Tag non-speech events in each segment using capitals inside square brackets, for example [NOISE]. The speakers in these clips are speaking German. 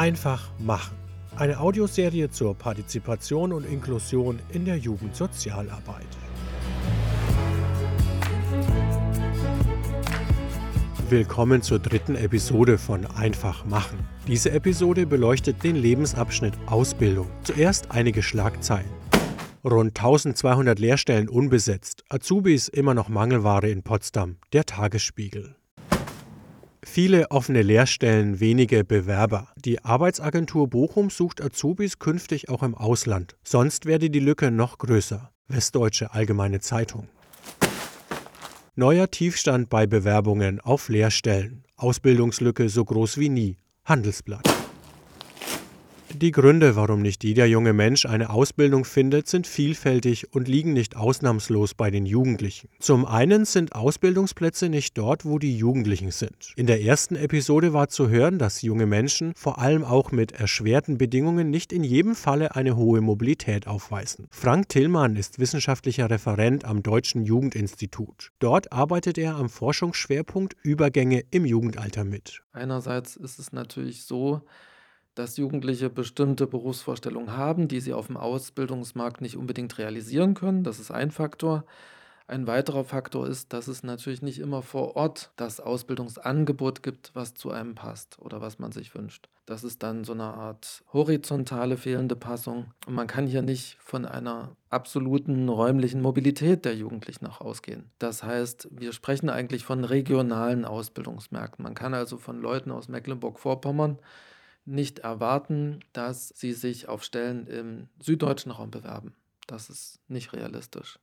Einfach machen. Eine Audioserie zur Partizipation und Inklusion in der Jugendsozialarbeit. Willkommen zur dritten Episode von Einfach machen. Diese Episode beleuchtet den Lebensabschnitt Ausbildung. Zuerst einige Schlagzeilen. Rund 1200 Lehrstellen unbesetzt. Azubis immer noch Mangelware in Potsdam. Der Tagesspiegel. Viele offene Lehrstellen, wenige Bewerber. Die Arbeitsagentur Bochum sucht Azubis künftig auch im Ausland. Sonst werde die Lücke noch größer. Westdeutsche Allgemeine Zeitung. Neuer Tiefstand bei Bewerbungen auf Lehrstellen. Ausbildungslücke so groß wie nie. Handelsblatt. Die Gründe, warum nicht jeder junge Mensch eine Ausbildung findet, sind vielfältig und liegen nicht ausnahmslos bei den Jugendlichen. Zum einen sind Ausbildungsplätze nicht dort, wo die Jugendlichen sind. In der ersten Episode war zu hören, dass junge Menschen vor allem auch mit erschwerten Bedingungen nicht in jedem Falle eine hohe Mobilität aufweisen. Frank Tillmann ist wissenschaftlicher Referent am Deutschen Jugendinstitut. Dort arbeitet er am Forschungsschwerpunkt Übergänge im Jugendalter mit. Einerseits ist es natürlich so, dass Jugendliche bestimmte Berufsvorstellungen haben, die sie auf dem Ausbildungsmarkt nicht unbedingt realisieren können. Das ist ein Faktor. Ein weiterer Faktor ist, dass es natürlich nicht immer vor Ort das Ausbildungsangebot gibt, was zu einem passt oder was man sich wünscht. Das ist dann so eine Art horizontale fehlende Passung. Und man kann hier nicht von einer absoluten räumlichen Mobilität der Jugendlichen auch ausgehen. Das heißt, wir sprechen eigentlich von regionalen Ausbildungsmärkten. Man kann also von Leuten aus Mecklenburg-Vorpommern nicht erwarten, dass sie sich auf Stellen im süddeutschen Raum bewerben. Das ist nicht realistisch.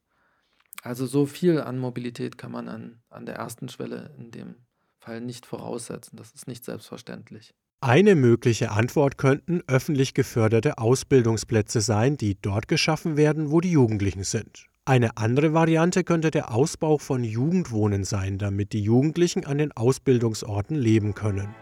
Also so viel an Mobilität kann man an, an der ersten Schwelle in dem Fall nicht voraussetzen. Das ist nicht selbstverständlich. Eine mögliche Antwort könnten öffentlich geförderte Ausbildungsplätze sein, die dort geschaffen werden, wo die Jugendlichen sind. Eine andere Variante könnte der Ausbau von Jugendwohnen sein, damit die Jugendlichen an den Ausbildungsorten leben können.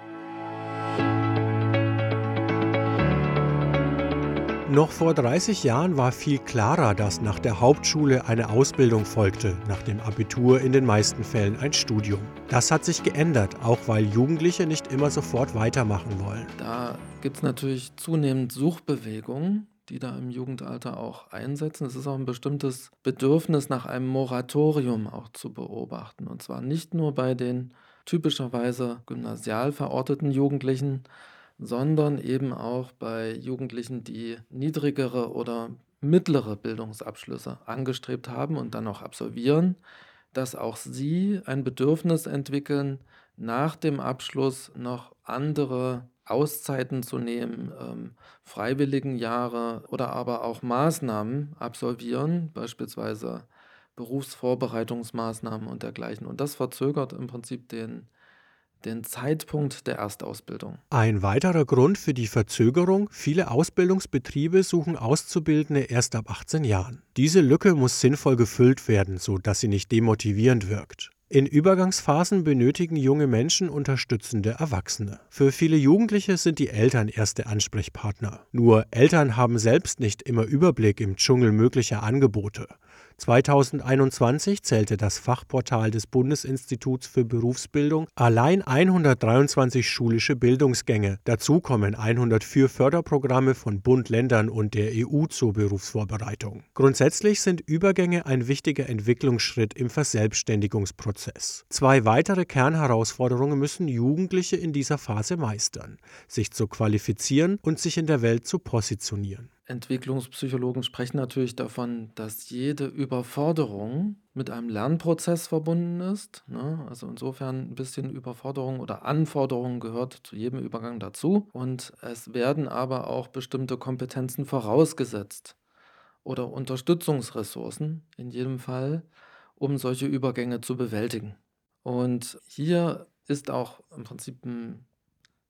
Noch vor 30 Jahren war viel klarer, dass nach der Hauptschule eine Ausbildung folgte, nach dem Abitur in den meisten Fällen ein Studium. Das hat sich geändert, auch weil Jugendliche nicht immer sofort weitermachen wollen. Da gibt es natürlich zunehmend Suchbewegungen, die da im Jugendalter auch einsetzen. Es ist auch ein bestimmtes Bedürfnis nach einem Moratorium auch zu beobachten. Und zwar nicht nur bei den typischerweise gymnasial verorteten Jugendlichen, sondern eben auch bei Jugendlichen, die niedrigere oder mittlere Bildungsabschlüsse angestrebt haben und dann auch absolvieren, dass auch sie ein Bedürfnis entwickeln, nach dem Abschluss noch andere Auszeiten zu nehmen, ähm, freiwilligen Jahre oder aber auch Maßnahmen absolvieren, beispielsweise Berufsvorbereitungsmaßnahmen und dergleichen. Und das verzögert im Prinzip den den Zeitpunkt der Erstausbildung. Ein weiterer Grund für die Verzögerung, viele Ausbildungsbetriebe suchen Auszubildende erst ab 18 Jahren. Diese Lücke muss sinnvoll gefüllt werden, sodass sie nicht demotivierend wirkt. In Übergangsphasen benötigen junge Menschen unterstützende Erwachsene. Für viele Jugendliche sind die Eltern erste Ansprechpartner. Nur Eltern haben selbst nicht immer Überblick im Dschungel möglicher Angebote. 2021 zählte das Fachportal des Bundesinstituts für Berufsbildung allein 123 schulische Bildungsgänge. Dazu kommen 104 Förderprogramme von Bund, Ländern und der EU zur Berufsvorbereitung. Grundsätzlich sind Übergänge ein wichtiger Entwicklungsschritt im Verselbstständigungsprozess. Zwei weitere Kernherausforderungen müssen Jugendliche in dieser Phase meistern, sich zu qualifizieren und sich in der Welt zu positionieren. Entwicklungspsychologen sprechen natürlich davon, dass jede Überforderung mit einem Lernprozess verbunden ist. Ne? Also insofern ein bisschen Überforderung oder Anforderungen gehört zu jedem Übergang dazu. Und es werden aber auch bestimmte Kompetenzen vorausgesetzt oder Unterstützungsressourcen in jedem Fall, um solche Übergänge zu bewältigen. Und hier ist auch im Prinzip ein,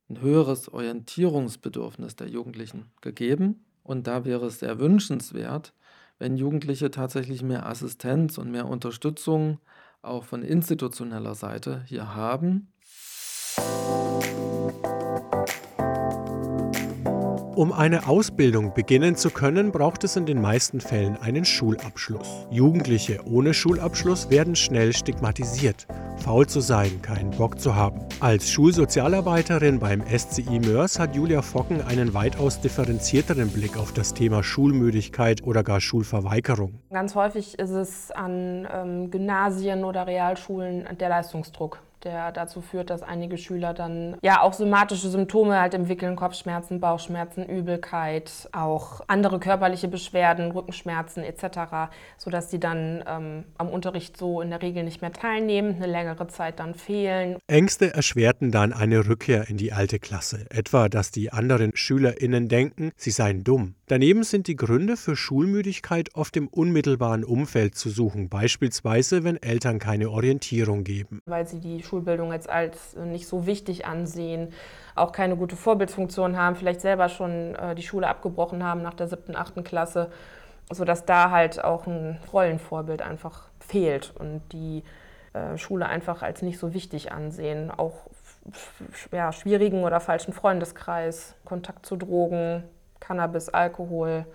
ein höheres Orientierungsbedürfnis der Jugendlichen gegeben. Und da wäre es sehr wünschenswert, wenn Jugendliche tatsächlich mehr Assistenz und mehr Unterstützung auch von institutioneller Seite hier haben. Um eine Ausbildung beginnen zu können, braucht es in den meisten Fällen einen Schulabschluss. Jugendliche ohne Schulabschluss werden schnell stigmatisiert faul zu sein, keinen Bock zu haben. Als Schulsozialarbeiterin beim SCI Mörs hat Julia Focken einen weitaus differenzierteren Blick auf das Thema Schulmüdigkeit oder gar Schulverweigerung. Ganz häufig ist es an ähm, Gymnasien oder Realschulen der Leistungsdruck der dazu führt, dass einige Schüler dann ja auch somatische Symptome halt entwickeln, Kopfschmerzen, Bauchschmerzen, Übelkeit, auch andere körperliche Beschwerden, Rückenschmerzen etc., sodass sie dann ähm, am Unterricht so in der Regel nicht mehr teilnehmen, eine längere Zeit dann fehlen. Ängste erschwerten dann eine Rückkehr in die alte Klasse, etwa dass die anderen SchülerInnen denken, sie seien dumm. Daneben sind die Gründe für Schulmüdigkeit oft im unmittelbaren Umfeld zu suchen, beispielsweise wenn Eltern keine Orientierung geben. Weil sie die Schulbildung jetzt als nicht so wichtig ansehen, auch keine gute Vorbildsfunktion haben, vielleicht selber schon äh, die Schule abgebrochen haben nach der siebten, achten Klasse, sodass da halt auch ein Rollenvorbild einfach fehlt und die äh, Schule einfach als nicht so wichtig ansehen. Auch ja, schwierigen oder falschen Freundeskreis, Kontakt zu Drogen, Cannabis, Alkohol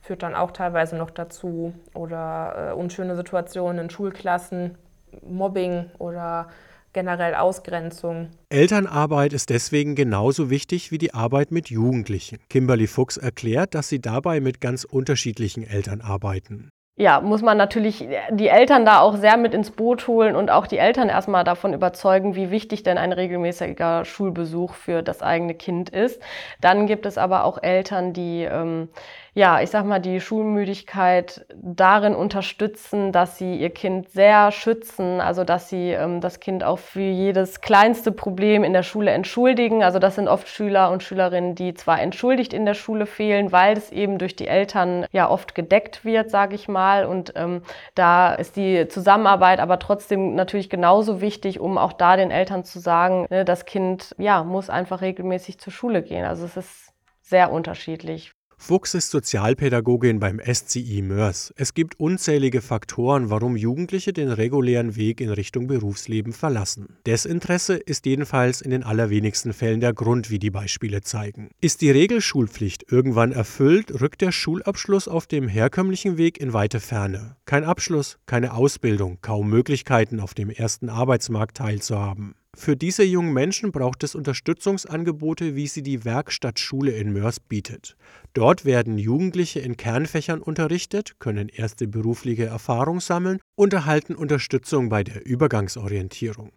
führt dann auch teilweise noch dazu oder äh, unschöne Situationen in Schulklassen, Mobbing oder generell Ausgrenzung. Elternarbeit ist deswegen genauso wichtig wie die Arbeit mit Jugendlichen. Kimberly Fuchs erklärt, dass sie dabei mit ganz unterschiedlichen Eltern arbeiten ja, muss man natürlich die Eltern da auch sehr mit ins Boot holen und auch die Eltern erstmal davon überzeugen, wie wichtig denn ein regelmäßiger Schulbesuch für das eigene Kind ist. Dann gibt es aber auch Eltern, die ähm, ja, ich sag mal, die Schulmüdigkeit darin unterstützen, dass sie ihr Kind sehr schützen, also dass sie ähm, das Kind auch für jedes kleinste Problem in der Schule entschuldigen. Also das sind oft Schüler und Schülerinnen, die zwar entschuldigt in der Schule fehlen, weil es eben durch die Eltern ja oft gedeckt wird, sage ich mal. Und ähm, da ist die Zusammenarbeit aber trotzdem natürlich genauso wichtig, um auch da den Eltern zu sagen, ne, das Kind ja muss einfach regelmäßig zur Schule gehen. Also es ist sehr unterschiedlich. Fuchs ist Sozialpädagogin beim SCI Mörs. Es gibt unzählige Faktoren, warum Jugendliche den regulären Weg in Richtung Berufsleben verlassen. Desinteresse ist jedenfalls in den allerwenigsten Fällen der Grund, wie die Beispiele zeigen. Ist die Regelschulpflicht irgendwann erfüllt, rückt der Schulabschluss auf dem herkömmlichen Weg in weite Ferne. Kein Abschluss, keine Ausbildung, kaum Möglichkeiten, auf dem ersten Arbeitsmarkt teilzuhaben. Für diese jungen Menschen braucht es Unterstützungsangebote, wie sie die Werkstattschule in Mörs bietet. Dort werden Jugendliche in Kernfächern unterrichtet, können erste berufliche Erfahrung sammeln und erhalten Unterstützung bei der Übergangsorientierung.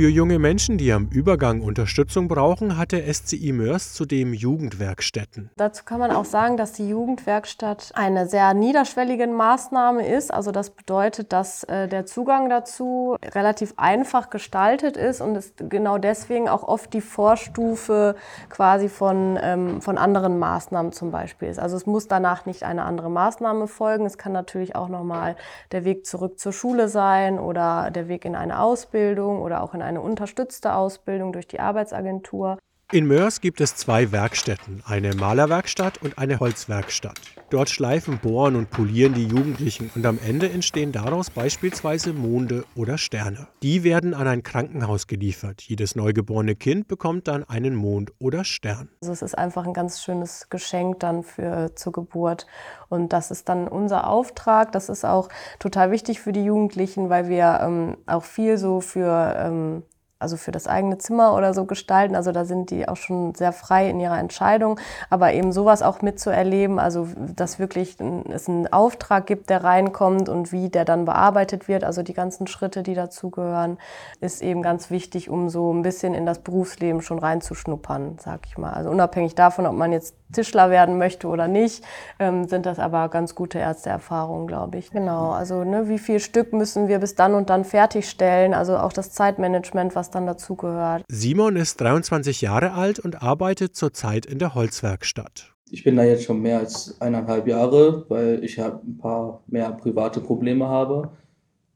Für junge Menschen, die am Übergang Unterstützung brauchen, hat der SCI Mörs zudem Jugendwerkstätten. Dazu kann man auch sagen, dass die Jugendwerkstatt eine sehr niederschwellige Maßnahme ist. Also das bedeutet, dass äh, der Zugang dazu relativ einfach gestaltet ist und es genau deswegen auch oft die Vorstufe quasi von, ähm, von anderen Maßnahmen zum Beispiel ist. Also es muss danach nicht eine andere Maßnahme folgen. Es kann natürlich auch nochmal der Weg zurück zur Schule sein oder der Weg in eine Ausbildung oder auch in eine eine unterstützte Ausbildung durch die Arbeitsagentur. In Mörs gibt es zwei Werkstätten, eine Malerwerkstatt und eine Holzwerkstatt. Dort schleifen, bohren und polieren die Jugendlichen und am Ende entstehen daraus beispielsweise Monde oder Sterne. Die werden an ein Krankenhaus geliefert. Jedes neugeborene Kind bekommt dann einen Mond oder Stern. Also es ist einfach ein ganz schönes Geschenk dann für zur Geburt und das ist dann unser Auftrag. Das ist auch total wichtig für die Jugendlichen, weil wir ähm, auch viel so für ähm, also für das eigene Zimmer oder so gestalten. Also da sind die auch schon sehr frei in ihrer Entscheidung. Aber eben sowas auch mitzuerleben, also dass wirklich es einen Auftrag gibt, der reinkommt und wie der dann bearbeitet wird, also die ganzen Schritte, die dazugehören, ist eben ganz wichtig, um so ein bisschen in das Berufsleben schon reinzuschnuppern, sag ich mal. Also unabhängig davon, ob man jetzt Tischler werden möchte oder nicht, ähm, sind das aber ganz gute Ärzteerfahrungen, glaube ich. Genau, also ne, wie viel Stück müssen wir bis dann und dann fertigstellen, also auch das Zeitmanagement, was dann dazugehört. Simon ist 23 Jahre alt und arbeitet zurzeit in der Holzwerkstatt. Ich bin da jetzt schon mehr als eineinhalb Jahre, weil ich halt ein paar mehr private Probleme habe.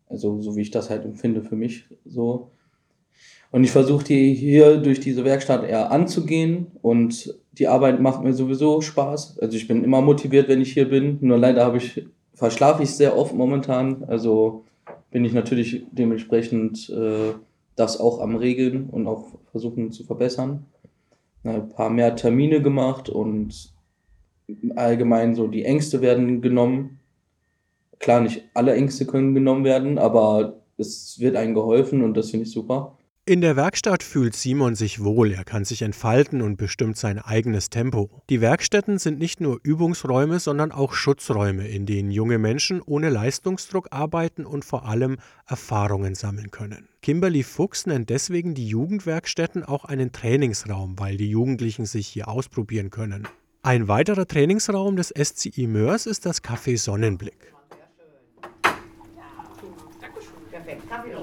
Also so wie ich das halt empfinde für mich so. Und ich versuche die hier durch diese Werkstatt eher anzugehen und die Arbeit macht mir sowieso Spaß. Also ich bin immer motiviert, wenn ich hier bin. Nur leider habe ich, verschlafe ich sehr oft momentan. Also bin ich natürlich dementsprechend äh, das auch am Regeln und auch versuchen zu verbessern. Ein paar mehr Termine gemacht und allgemein so die Ängste werden genommen. Klar, nicht alle Ängste können genommen werden, aber es wird einem geholfen und das finde ich super. In der Werkstatt fühlt Simon sich wohl, er kann sich entfalten und bestimmt sein eigenes Tempo. Die Werkstätten sind nicht nur Übungsräume, sondern auch Schutzräume, in denen junge Menschen ohne Leistungsdruck arbeiten und vor allem Erfahrungen sammeln können. Kimberly Fuchs nennt deswegen die Jugendwerkstätten auch einen Trainingsraum, weil die Jugendlichen sich hier ausprobieren können. Ein weiterer Trainingsraum des SCI Mörs ist das Café Sonnenblick. Perfekt, Kaffee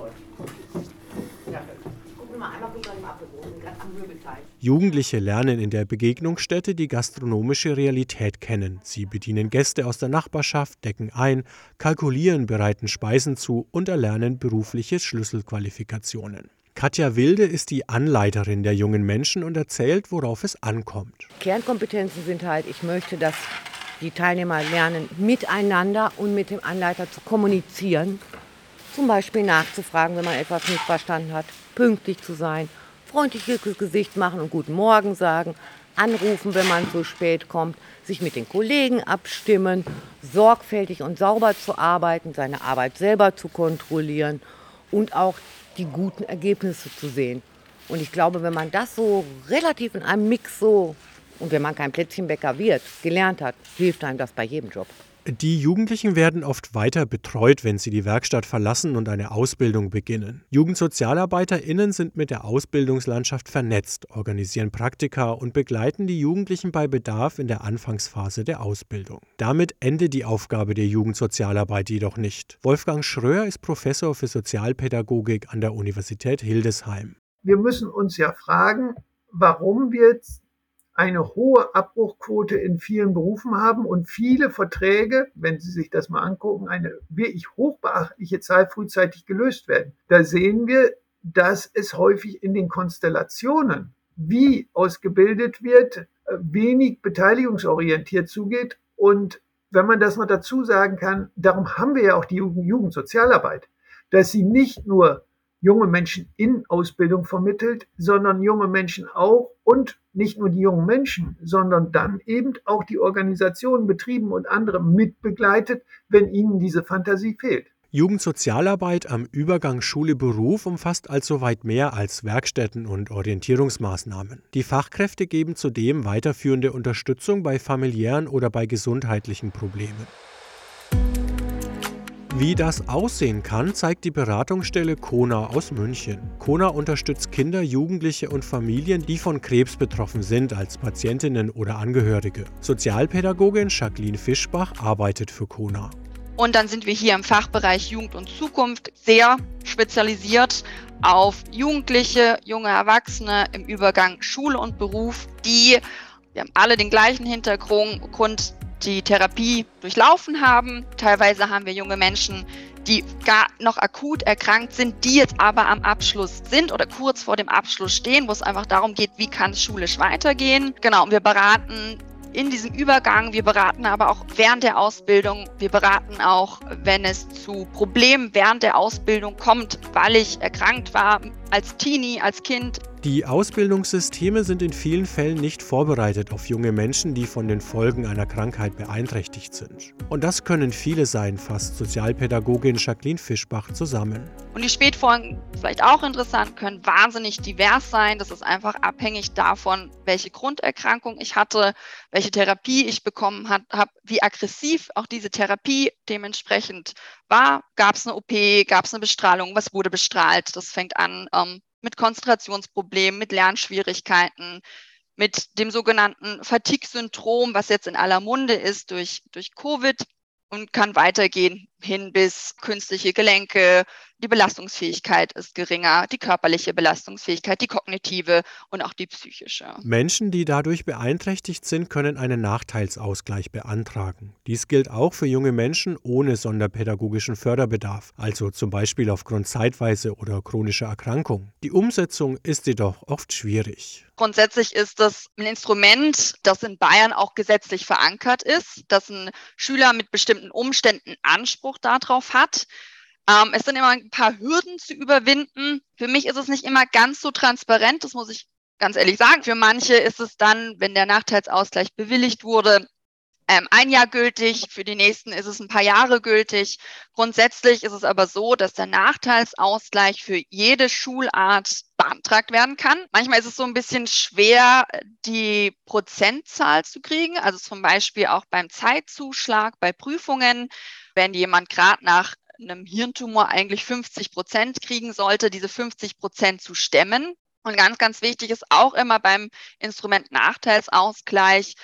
Jugendliche lernen in der Begegnungsstätte die gastronomische Realität kennen. Sie bedienen Gäste aus der Nachbarschaft, decken ein, kalkulieren, bereiten Speisen zu und erlernen berufliche Schlüsselqualifikationen. Katja Wilde ist die Anleiterin der jungen Menschen und erzählt, worauf es ankommt. Kernkompetenzen sind halt, ich möchte, dass die Teilnehmer lernen, miteinander und mit dem Anleiter zu kommunizieren. Zum Beispiel nachzufragen, wenn man etwas nicht verstanden hat, pünktlich zu sein freundliches Gesicht machen und guten Morgen sagen, anrufen, wenn man zu spät kommt, sich mit den Kollegen abstimmen, sorgfältig und sauber zu arbeiten, seine Arbeit selber zu kontrollieren und auch die guten Ergebnisse zu sehen. Und ich glaube, wenn man das so relativ in einem Mix so und wenn man kein Plätzchenbäcker wird, gelernt hat, hilft einem das bei jedem Job. Die Jugendlichen werden oft weiter betreut, wenn sie die Werkstatt verlassen und eine Ausbildung beginnen. JugendsozialarbeiterInnen sind mit der Ausbildungslandschaft vernetzt, organisieren Praktika und begleiten die Jugendlichen bei Bedarf in der Anfangsphase der Ausbildung. Damit endet die Aufgabe der Jugendsozialarbeit jedoch nicht. Wolfgang Schröer ist Professor für Sozialpädagogik an der Universität Hildesheim. Wir müssen uns ja fragen, warum wir eine hohe Abbruchquote in vielen Berufen haben und viele Verträge, wenn Sie sich das mal angucken, eine wirklich hochbeachtliche Zahl frühzeitig gelöst werden. Da sehen wir, dass es häufig in den Konstellationen, wie ausgebildet wird, wenig beteiligungsorientiert zugeht. Und wenn man das noch dazu sagen kann, darum haben wir ja auch die Jugendsozialarbeit, dass sie nicht nur junge Menschen in Ausbildung vermittelt, sondern junge Menschen auch und nicht nur die jungen Menschen, sondern dann eben auch die Organisationen, Betrieben und andere mitbegleitet, wenn ihnen diese Fantasie fehlt. Jugendsozialarbeit am Übergang Schule-Beruf umfasst also weit mehr als Werkstätten und Orientierungsmaßnahmen. Die Fachkräfte geben zudem weiterführende Unterstützung bei familiären oder bei gesundheitlichen Problemen. Wie das aussehen kann, zeigt die Beratungsstelle Kona aus München. Kona unterstützt Kinder, Jugendliche und Familien, die von Krebs betroffen sind, als Patientinnen oder Angehörige. Sozialpädagogin Jacqueline Fischbach arbeitet für Kona. Und dann sind wir hier im Fachbereich Jugend und Zukunft sehr spezialisiert auf Jugendliche, junge Erwachsene im Übergang Schule und Beruf, die wir haben alle den gleichen Hintergrund, die Therapie durchlaufen haben. Teilweise haben wir junge Menschen, die gar noch akut erkrankt sind, die jetzt aber am Abschluss sind oder kurz vor dem Abschluss stehen, wo es einfach darum geht, wie kann es schulisch weitergehen. Genau, und wir beraten in diesem Übergang, wir beraten aber auch während der Ausbildung, wir beraten auch, wenn es zu Problemen während der Ausbildung kommt, weil ich erkrankt war als Teenie, als Kind, die Ausbildungssysteme sind in vielen Fällen nicht vorbereitet auf junge Menschen, die von den Folgen einer Krankheit beeinträchtigt sind. Und das können viele sein, fasst Sozialpädagogin Jacqueline Fischbach zusammen. Und die Spätfolgen, vielleicht auch interessant, können wahnsinnig divers sein. Das ist einfach abhängig davon, welche Grunderkrankung ich hatte, welche Therapie ich bekommen habe, wie aggressiv auch diese Therapie dementsprechend war. Gab es eine OP, gab es eine Bestrahlung, was wurde bestrahlt? Das fängt an ähm, mit Konzentrationsproblemen, mit Lernschwierigkeiten, mit dem sogenannten Fatigue-Syndrom, was jetzt in aller Munde ist durch, durch Covid und kann weitergehen hin bis künstliche Gelenke, die Belastungsfähigkeit ist geringer, die körperliche Belastungsfähigkeit, die kognitive und auch die psychische. Menschen, die dadurch beeinträchtigt sind, können einen Nachteilsausgleich beantragen. Dies gilt auch für junge Menschen ohne sonderpädagogischen Förderbedarf, also zum Beispiel aufgrund zeitweise oder chronischer Erkrankung. Die Umsetzung ist jedoch oft schwierig. Grundsätzlich ist das ein Instrument, das in Bayern auch gesetzlich verankert ist, dass ein Schüler mit bestimmten Umständen Anspruch darauf hat. Ähm, es sind immer ein paar Hürden zu überwinden. Für mich ist es nicht immer ganz so transparent, das muss ich ganz ehrlich sagen. Für manche ist es dann, wenn der Nachteilsausgleich bewilligt wurde, ähm, ein Jahr gültig, für die nächsten ist es ein paar Jahre gültig. Grundsätzlich ist es aber so, dass der Nachteilsausgleich für jede Schulart beantragt werden kann. Manchmal ist es so ein bisschen schwer, die Prozentzahl zu kriegen. Also zum Beispiel auch beim Zeitzuschlag, bei Prüfungen, wenn jemand gerade nach einem Hirntumor eigentlich 50 Prozent kriegen sollte, diese 50 Prozent zu stemmen. Und ganz, ganz wichtig ist auch immer beim Instrument Nachteilsausgleich,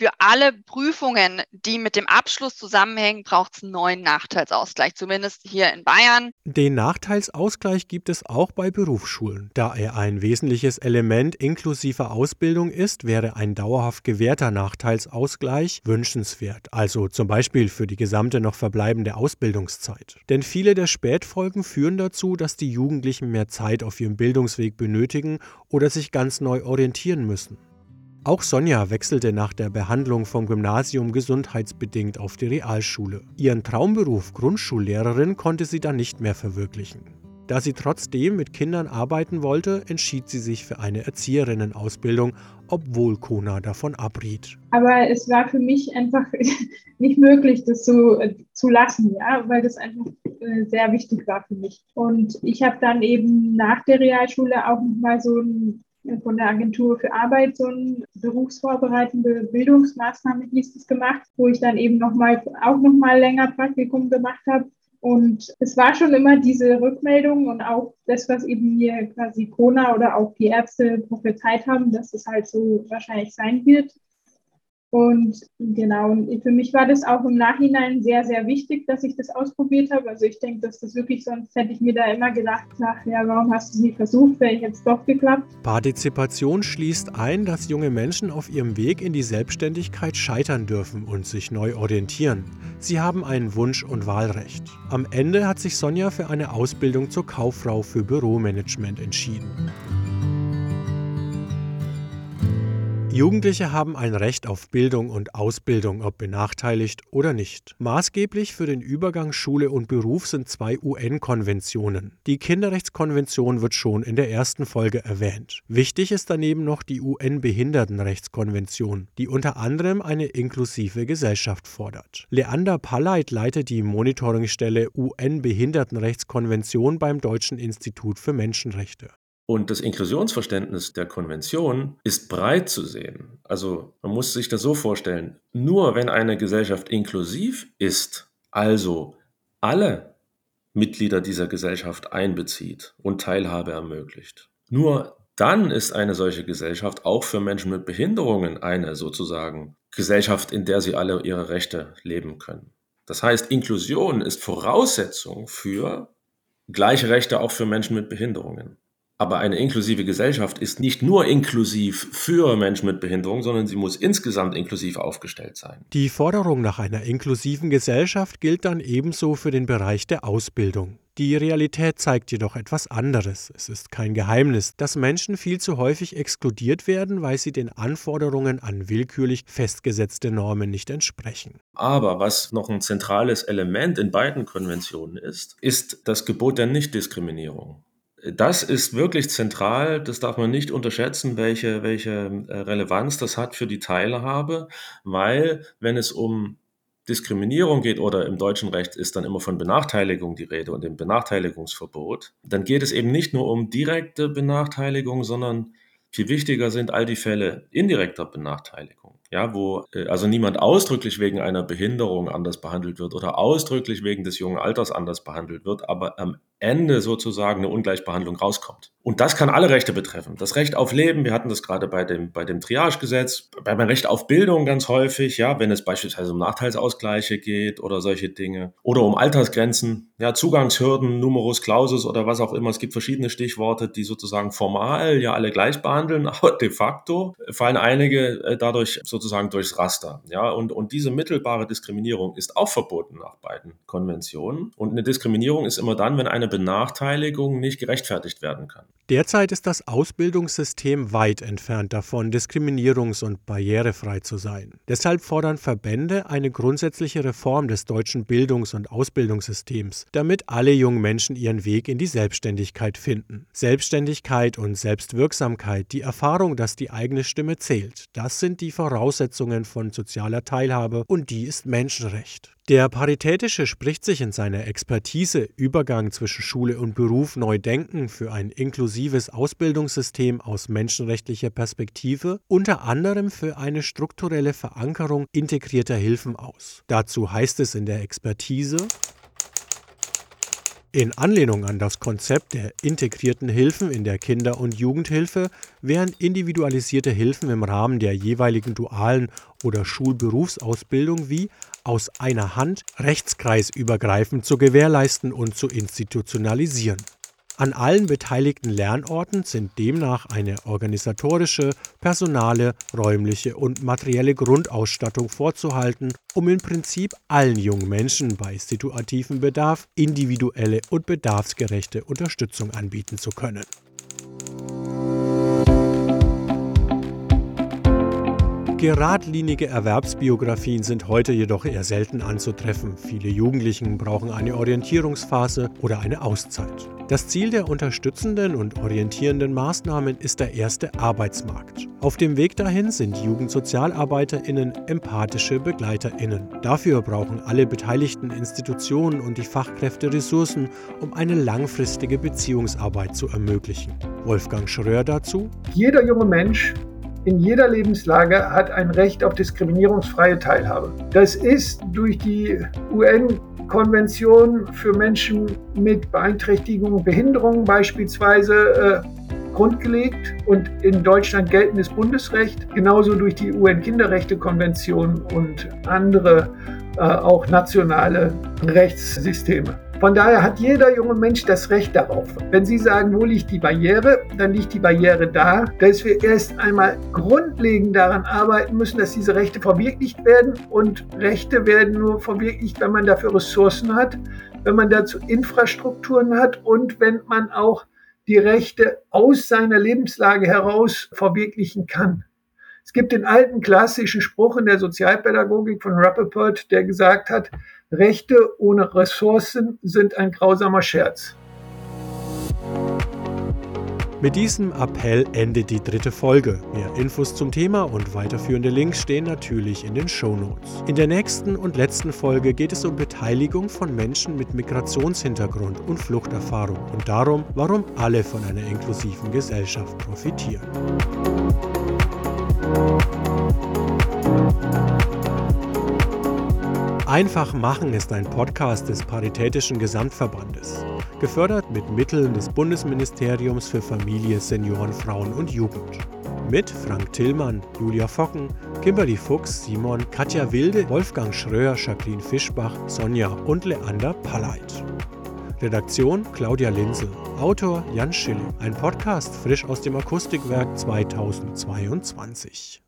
für alle Prüfungen, die mit dem Abschluss zusammenhängen, braucht es einen neuen Nachteilsausgleich, zumindest hier in Bayern. Den Nachteilsausgleich gibt es auch bei Berufsschulen. Da er ein wesentliches Element inklusiver Ausbildung ist, wäre ein dauerhaft gewährter Nachteilsausgleich wünschenswert, also zum Beispiel für die gesamte noch verbleibende Ausbildungszeit. Denn viele der Spätfolgen führen dazu, dass die Jugendlichen mehr Zeit auf ihrem Bildungsweg benötigen oder sich ganz neu orientieren müssen. Auch Sonja wechselte nach der Behandlung vom Gymnasium gesundheitsbedingt auf die Realschule. Ihren Traumberuf Grundschullehrerin konnte sie dann nicht mehr verwirklichen. Da sie trotzdem mit Kindern arbeiten wollte, entschied sie sich für eine Erzieherinnenausbildung, obwohl Kona davon abriet. Aber es war für mich einfach [LAUGHS] nicht möglich, das so äh, zu lassen, ja, weil das einfach äh, sehr wichtig war für mich. Und ich habe dann eben nach der Realschule auch nochmal so ein von der Agentur für Arbeit so eine berufsvorbereitende Bildungsmaßnahme hieß es gemacht, wo ich dann eben noch mal, auch noch mal länger Praktikum gemacht habe. Und es war schon immer diese Rückmeldung und auch das, was eben mir quasi Kona oder auch die Ärzte prophezeit haben, dass es halt so wahrscheinlich sein wird. Und genau, für mich war das auch im Nachhinein sehr, sehr wichtig, dass ich das ausprobiert habe. Also ich denke, dass das wirklich, sonst hätte ich mir da immer gedacht, ach ja, warum hast du es nicht versucht, wäre ich jetzt doch geklappt. Partizipation schließt ein, dass junge Menschen auf ihrem Weg in die Selbstständigkeit scheitern dürfen und sich neu orientieren. Sie haben ein Wunsch- und Wahlrecht. Am Ende hat sich Sonja für eine Ausbildung zur Kauffrau für Büromanagement entschieden. Jugendliche haben ein Recht auf Bildung und Ausbildung, ob benachteiligt oder nicht. Maßgeblich für den Übergang Schule und Beruf sind zwei UN-Konventionen. Die Kinderrechtskonvention wird schon in der ersten Folge erwähnt. Wichtig ist daneben noch die UN-Behindertenrechtskonvention, die unter anderem eine inklusive Gesellschaft fordert. Leander Palleit leitet die Monitoringstelle UN-Behindertenrechtskonvention beim Deutschen Institut für Menschenrechte. Und das Inklusionsverständnis der Konvention ist breit zu sehen. Also man muss sich das so vorstellen, nur wenn eine Gesellschaft inklusiv ist, also alle Mitglieder dieser Gesellschaft einbezieht und Teilhabe ermöglicht, nur dann ist eine solche Gesellschaft auch für Menschen mit Behinderungen eine sozusagen Gesellschaft, in der sie alle ihre Rechte leben können. Das heißt, Inklusion ist Voraussetzung für gleiche Rechte auch für Menschen mit Behinderungen. Aber eine inklusive Gesellschaft ist nicht nur inklusiv für Menschen mit Behinderung, sondern sie muss insgesamt inklusiv aufgestellt sein. Die Forderung nach einer inklusiven Gesellschaft gilt dann ebenso für den Bereich der Ausbildung. Die Realität zeigt jedoch etwas anderes. Es ist kein Geheimnis, dass Menschen viel zu häufig exkludiert werden, weil sie den Anforderungen an willkürlich festgesetzte Normen nicht entsprechen. Aber was noch ein zentrales Element in beiden Konventionen ist, ist das Gebot der Nichtdiskriminierung das ist wirklich zentral. Das darf man nicht unterschätzen, welche, welche äh, Relevanz das hat für die Teilhabe, weil wenn es um Diskriminierung geht oder im deutschen Recht ist dann immer von Benachteiligung die Rede und dem Benachteiligungsverbot, dann geht es eben nicht nur um direkte Benachteiligung, sondern viel wichtiger sind all die Fälle indirekter Benachteiligung ja, wo äh, also niemand ausdrücklich wegen einer Behinderung anders behandelt wird oder ausdrücklich wegen des jungen Alters anders behandelt wird, aber am Ende sozusagen eine Ungleichbehandlung rauskommt. Und das kann alle Rechte betreffen. Das Recht auf Leben, wir hatten das gerade bei dem, bei dem Triagegesetz, beim Recht auf Bildung ganz häufig, ja, wenn es beispielsweise um Nachteilsausgleiche geht oder solche Dinge oder um Altersgrenzen, ja, Zugangshürden, Numerus Clausus oder was auch immer. Es gibt verschiedene Stichworte, die sozusagen formal ja alle gleich behandeln, [LAUGHS] aber de facto fallen einige äh, dadurch so sozusagen durchs Raster. Ja, und, und diese mittelbare Diskriminierung ist auch verboten nach beiden Konventionen. Und eine Diskriminierung ist immer dann, wenn eine Benachteiligung nicht gerechtfertigt werden kann. Derzeit ist das Ausbildungssystem weit entfernt davon, diskriminierungs- und barrierefrei zu sein. Deshalb fordern Verbände eine grundsätzliche Reform des deutschen Bildungs- und Ausbildungssystems, damit alle jungen Menschen ihren Weg in die Selbstständigkeit finden. Selbstständigkeit und Selbstwirksamkeit, die Erfahrung, dass die eigene Stimme zählt, das sind die Voraussetzungen Voraussetzungen von sozialer Teilhabe und die ist Menschenrecht. Der Paritätische spricht sich in seiner Expertise Übergang zwischen Schule und Beruf neu denken für ein inklusives Ausbildungssystem aus menschenrechtlicher Perspektive unter anderem für eine strukturelle Verankerung integrierter Hilfen aus. Dazu heißt es in der Expertise in Anlehnung an das Konzept der integrierten Hilfen in der Kinder- und Jugendhilfe wären individualisierte Hilfen im Rahmen der jeweiligen dualen oder Schulberufsausbildung wie aus einer Hand rechtskreisübergreifend zu gewährleisten und zu institutionalisieren. An allen beteiligten Lernorten sind demnach eine organisatorische, personale, räumliche und materielle Grundausstattung vorzuhalten, um im Prinzip allen jungen Menschen bei situativem Bedarf individuelle und bedarfsgerechte Unterstützung anbieten zu können. Geradlinige Erwerbsbiografien sind heute jedoch eher selten anzutreffen. Viele Jugendlichen brauchen eine Orientierungsphase oder eine Auszeit. Das Ziel der unterstützenden und orientierenden Maßnahmen ist der erste Arbeitsmarkt. Auf dem Weg dahin sind Jugendsozialarbeiterinnen empathische Begleiterinnen. Dafür brauchen alle beteiligten Institutionen und die Fachkräfte Ressourcen, um eine langfristige Beziehungsarbeit zu ermöglichen. Wolfgang Schröer dazu. Jeder junge Mensch in jeder Lebenslage hat ein Recht auf diskriminierungsfreie Teilhabe. Das ist durch die UN-Konvention für Menschen mit Beeinträchtigung, Behinderung beispielsweise äh, grundgelegt und in Deutschland geltendes Bundesrecht, genauso durch die UN-Kinderrechte-Konvention und andere äh, auch nationale Rechtssysteme. Von daher hat jeder junge Mensch das Recht darauf. Wenn Sie sagen, wo liegt die Barriere, dann liegt die Barriere da, dass wir erst einmal grundlegend daran arbeiten müssen, dass diese Rechte verwirklicht werden. Und Rechte werden nur verwirklicht, wenn man dafür Ressourcen hat, wenn man dazu Infrastrukturen hat und wenn man auch die Rechte aus seiner Lebenslage heraus verwirklichen kann. Es gibt den alten klassischen Spruch in der Sozialpädagogik von Rappaport, der gesagt hat, Rechte ohne Ressourcen sind ein grausamer Scherz. Mit diesem Appell endet die dritte Folge. Mehr Infos zum Thema und weiterführende Links stehen natürlich in den Show Notes. In der nächsten und letzten Folge geht es um Beteiligung von Menschen mit Migrationshintergrund und Fluchterfahrung und darum, warum alle von einer inklusiven Gesellschaft profitieren. Einfach machen ist ein Podcast des Paritätischen Gesamtverbandes, gefördert mit Mitteln des Bundesministeriums für Familie, Senioren, Frauen und Jugend. Mit Frank Tillmann, Julia Focken, Kimberly Fuchs, Simon, Katja Wilde, Wolfgang Schröer, Jacqueline Fischbach, Sonja und Leander Palleit. Redaktion Claudia Linzel. Autor Jan Schilling. Ein Podcast frisch aus dem Akustikwerk 2022.